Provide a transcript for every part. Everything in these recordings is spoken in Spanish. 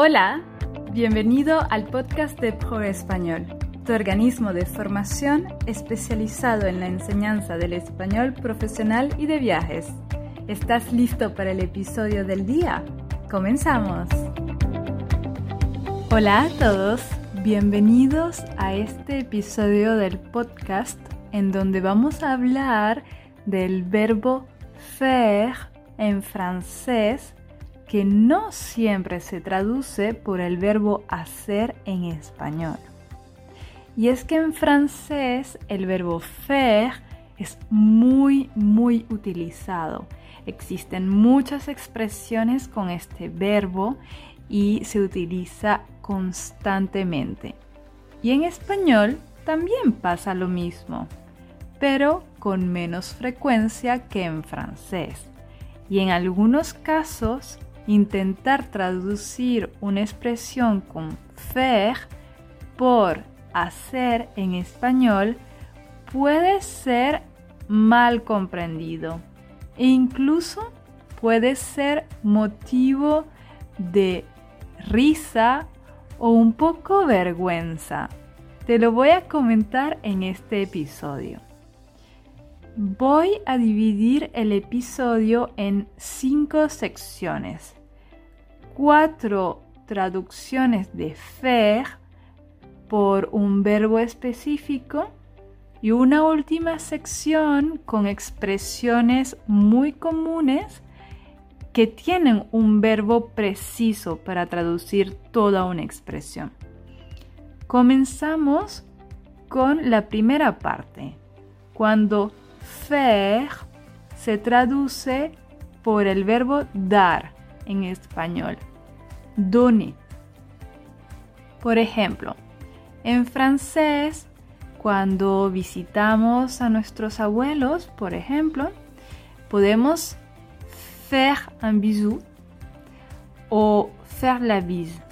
Hola, bienvenido al podcast de Pro Español, tu organismo de formación especializado en la enseñanza del español profesional y de viajes. ¿Estás listo para el episodio del día? ¡Comenzamos! Hola a todos, bienvenidos a este episodio del podcast en donde vamos a hablar del verbo faire en francés que no siempre se traduce por el verbo hacer en español. Y es que en francés el verbo faire es muy, muy utilizado. Existen muchas expresiones con este verbo y se utiliza constantemente. Y en español también pasa lo mismo, pero con menos frecuencia que en francés. Y en algunos casos intentar traducir una expresión con faire por hacer en español puede ser mal comprendido e incluso puede ser motivo de risa o un poco vergüenza. Te lo voy a comentar en este episodio. Voy a dividir el episodio en cinco secciones cuatro traducciones de faire por un verbo específico y una última sección con expresiones muy comunes que tienen un verbo preciso para traducir toda una expresión. Comenzamos con la primera parte, cuando faire se traduce por el verbo dar en español donner. Por ejemplo, en francés, cuando visitamos a nuestros abuelos, por ejemplo, podemos faire un bisou o faire la bise.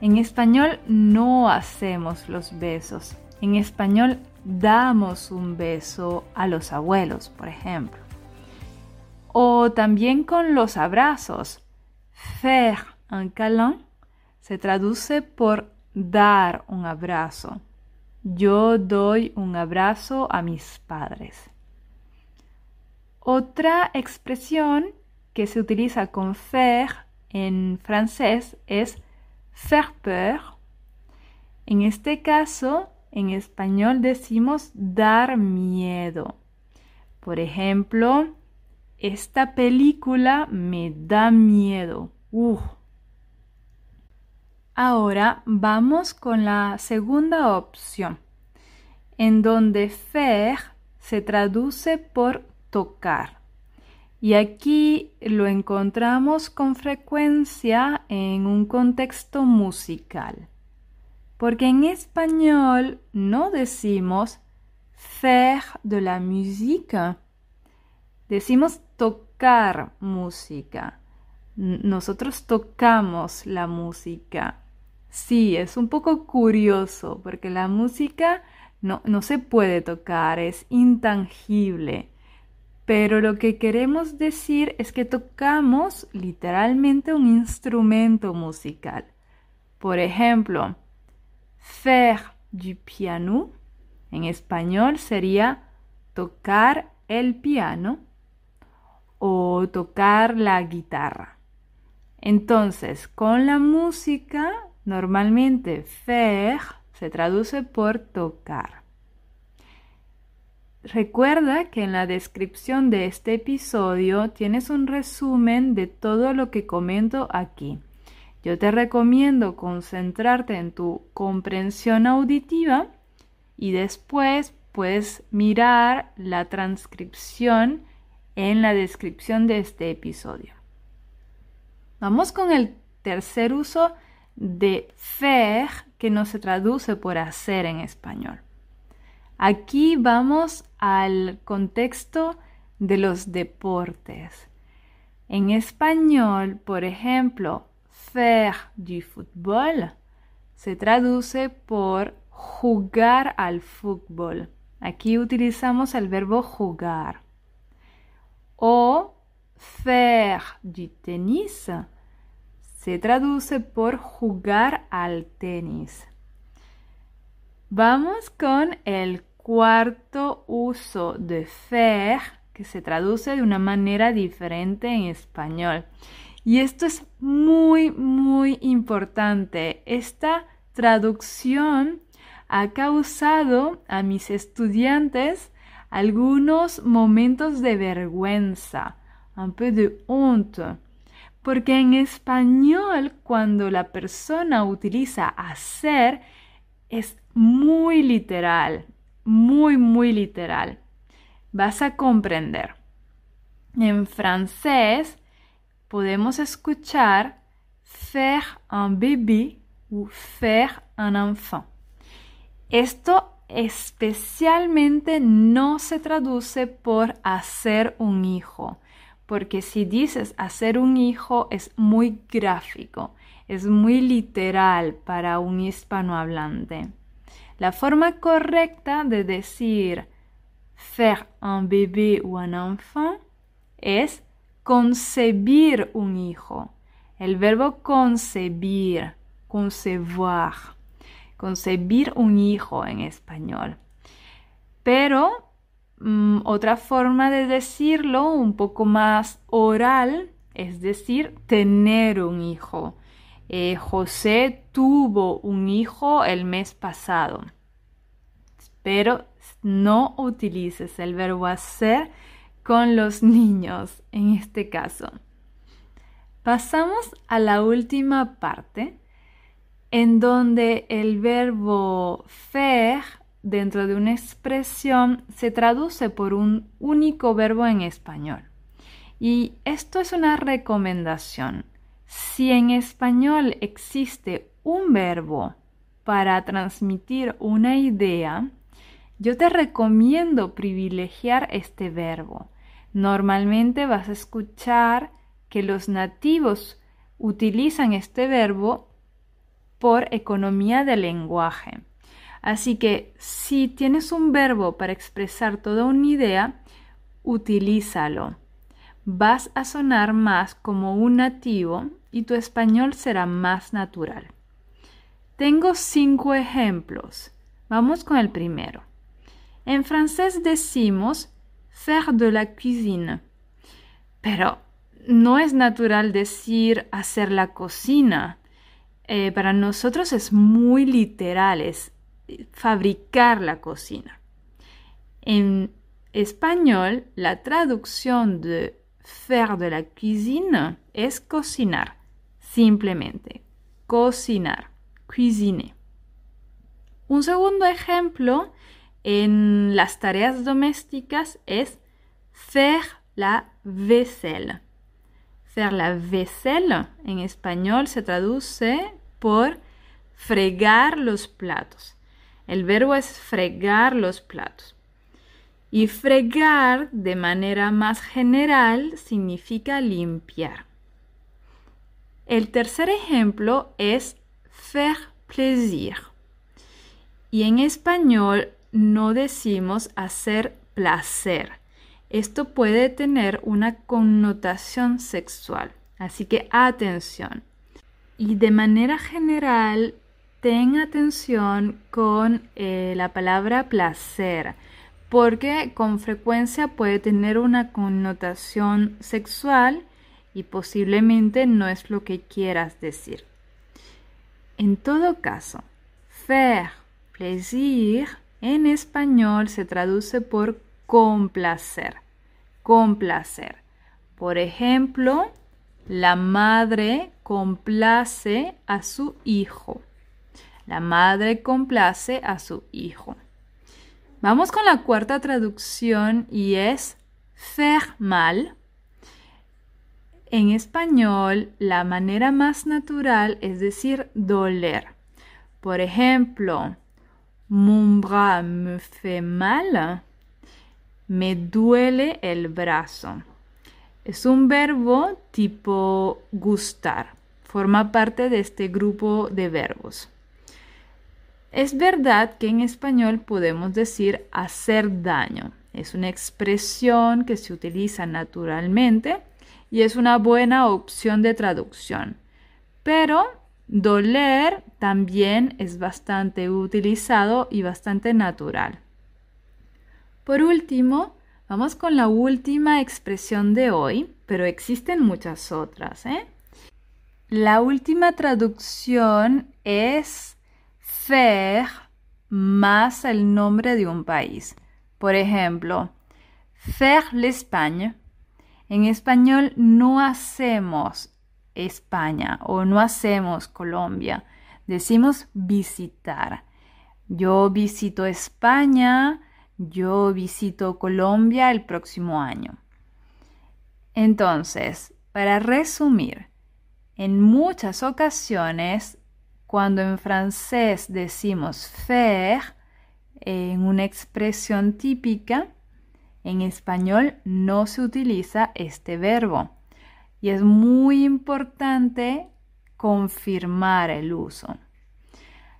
En español no hacemos los besos. En español damos un beso a los abuelos, por ejemplo. O también con los abrazos. Faire un câlin se traduce por dar un abrazo. Yo doy un abrazo a mis padres. Otra expresión que se utiliza con faire en francés es faire peur. En este caso, en español decimos dar miedo. Por ejemplo, esta película me da miedo. Ahora vamos con la segunda opción, en donde faire se traduce por tocar. Y aquí lo encontramos con frecuencia en un contexto musical. Porque en español no decimos faire de la musique, decimos tocar música. Nosotros tocamos la música Sí, es un poco curioso porque la música no, no se puede tocar, es intangible. Pero lo que queremos decir es que tocamos literalmente un instrumento musical. Por ejemplo, faire du piano en español sería tocar el piano o tocar la guitarra. Entonces, con la música Normalmente faire se traduce por tocar. Recuerda que en la descripción de este episodio tienes un resumen de todo lo que comento aquí. Yo te recomiendo concentrarte en tu comprensión auditiva y después puedes mirar la transcripción en la descripción de este episodio. Vamos con el tercer uso de faire que no se traduce por hacer en español. Aquí vamos al contexto de los deportes. En español, por ejemplo, faire du football se traduce por jugar al fútbol. Aquí utilizamos el verbo jugar. O faire du tenis se traduce por jugar al tenis. Vamos con el cuarto uso de faire, que se traduce de una manera diferente en español. Y esto es muy, muy importante. Esta traducción ha causado a mis estudiantes algunos momentos de vergüenza, un peu de honte. Porque en español, cuando la persona utiliza hacer, es muy literal, muy, muy literal. Vas a comprender. En francés podemos escuchar faire un bébé o faire un enfant. Esto especialmente no se traduce por hacer un hijo, porque si dices hacer un hijo es muy gráfico, es muy literal para un hispanohablante. La forma correcta de decir faire un bébé o un enfant es concebir un hijo. El verbo concebir, concevoir, concebir un hijo en español. Pero mm, otra forma de decirlo, un poco más oral, es decir, tener un hijo. Eh, José tuvo un hijo el mes pasado. Pero no utilices el verbo hacer con los niños en este caso. Pasamos a la última parte en donde el verbo faire dentro de una expresión se traduce por un único verbo en español. Y esto es una recomendación. Si en español existe un verbo para transmitir una idea, yo te recomiendo privilegiar este verbo. Normalmente vas a escuchar que los nativos utilizan este verbo por economía del lenguaje. Así que si tienes un verbo para expresar toda una idea, utilízalo. Vas a sonar más como un nativo y tu español será más natural. Tengo cinco ejemplos. Vamos con el primero. En francés decimos faire de la cuisine, pero no es natural decir hacer la cocina. Eh, para nosotros es muy literal, es fabricar la cocina. En español, la traducción de faire de la cuisine es cocinar. Simplemente, cocinar, cuisiner. Un segundo ejemplo en las tareas domésticas es faire la vaisselle. Faire la vaisselle en español se traduce por fregar los platos. El verbo es fregar los platos. Y fregar de manera más general significa limpiar. El tercer ejemplo es faire plaisir. Y en español no decimos hacer placer. Esto puede tener una connotación sexual. Así que atención. Y de manera general, ten atención con eh, la palabra placer, porque con frecuencia puede tener una connotación sexual y posiblemente no es lo que quieras decir. En todo caso, faire plaisir en español se traduce por complacer, complacer. Por ejemplo, la madre complace a su hijo. La madre complace a su hijo. Vamos con la cuarta traducción y es faire mal en español, la manera más natural es decir doler. Por ejemplo, mon bras me fait mal, me duele el brazo. Es un verbo tipo gustar. Forma parte de este grupo de verbos. Es verdad que en español podemos decir hacer daño. Es una expresión que se utiliza naturalmente y es una buena opción de traducción. Pero doler también es bastante utilizado y bastante natural. Por último, vamos con la última expresión de hoy, pero existen muchas otras. ¿eh? La última traducción es faire más el nombre de un país. Por ejemplo, faire l'Espagne. En español no hacemos España o no hacemos Colombia. Decimos visitar. Yo visito España, yo visito Colombia el próximo año. Entonces, para resumir, en muchas ocasiones, cuando en francés decimos faire, en una expresión típica, en español no se utiliza este verbo y es muy importante confirmar el uso.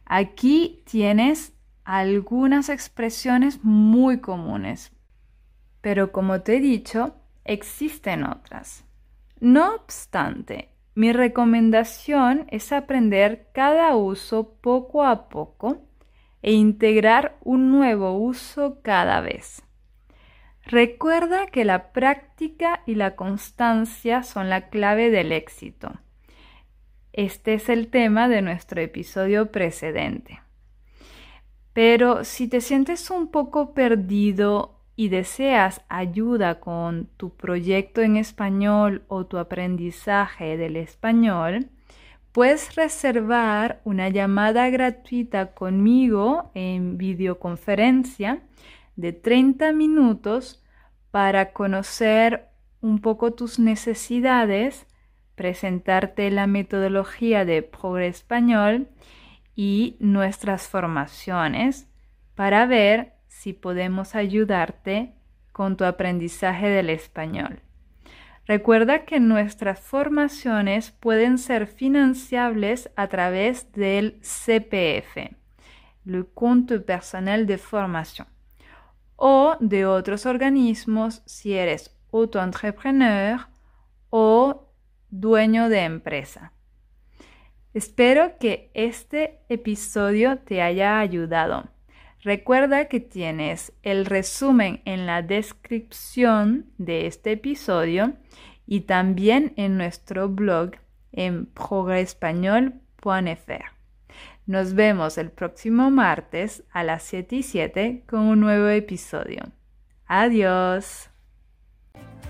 Aquí tienes algunas expresiones muy comunes, pero como te he dicho, existen otras. No obstante, mi recomendación es aprender cada uso poco a poco e integrar un nuevo uso cada vez. Recuerda que la práctica y la constancia son la clave del éxito. Este es el tema de nuestro episodio precedente. Pero si te sientes un poco perdido y deseas ayuda con tu proyecto en español o tu aprendizaje del español, puedes reservar una llamada gratuita conmigo en videoconferencia de 30 minutos para conocer un poco tus necesidades, presentarte la metodología de Progre Español y nuestras formaciones para ver si podemos ayudarte con tu aprendizaje del español. Recuerda que nuestras formaciones pueden ser financiables a través del CPF, le compte personnel de formation o de otros organismos si eres autoentrepreneur o dueño de empresa. Espero que este episodio te haya ayudado. Recuerda que tienes el resumen en la descripción de este episodio y también en nuestro blog en progrespañol.fr. Nos vemos el próximo martes a las 7 y 7 con un nuevo episodio. Adiós.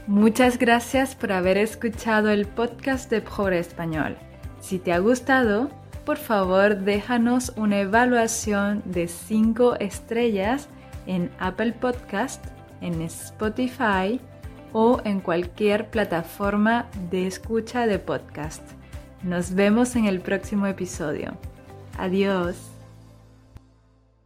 Muchas gracias por haber escuchado el podcast de Pobre Español. Si te ha gustado, por favor déjanos una evaluación de 5 estrellas en Apple Podcast, en Spotify o en cualquier plataforma de escucha de podcast. Nos vemos en el próximo episodio. Adiós.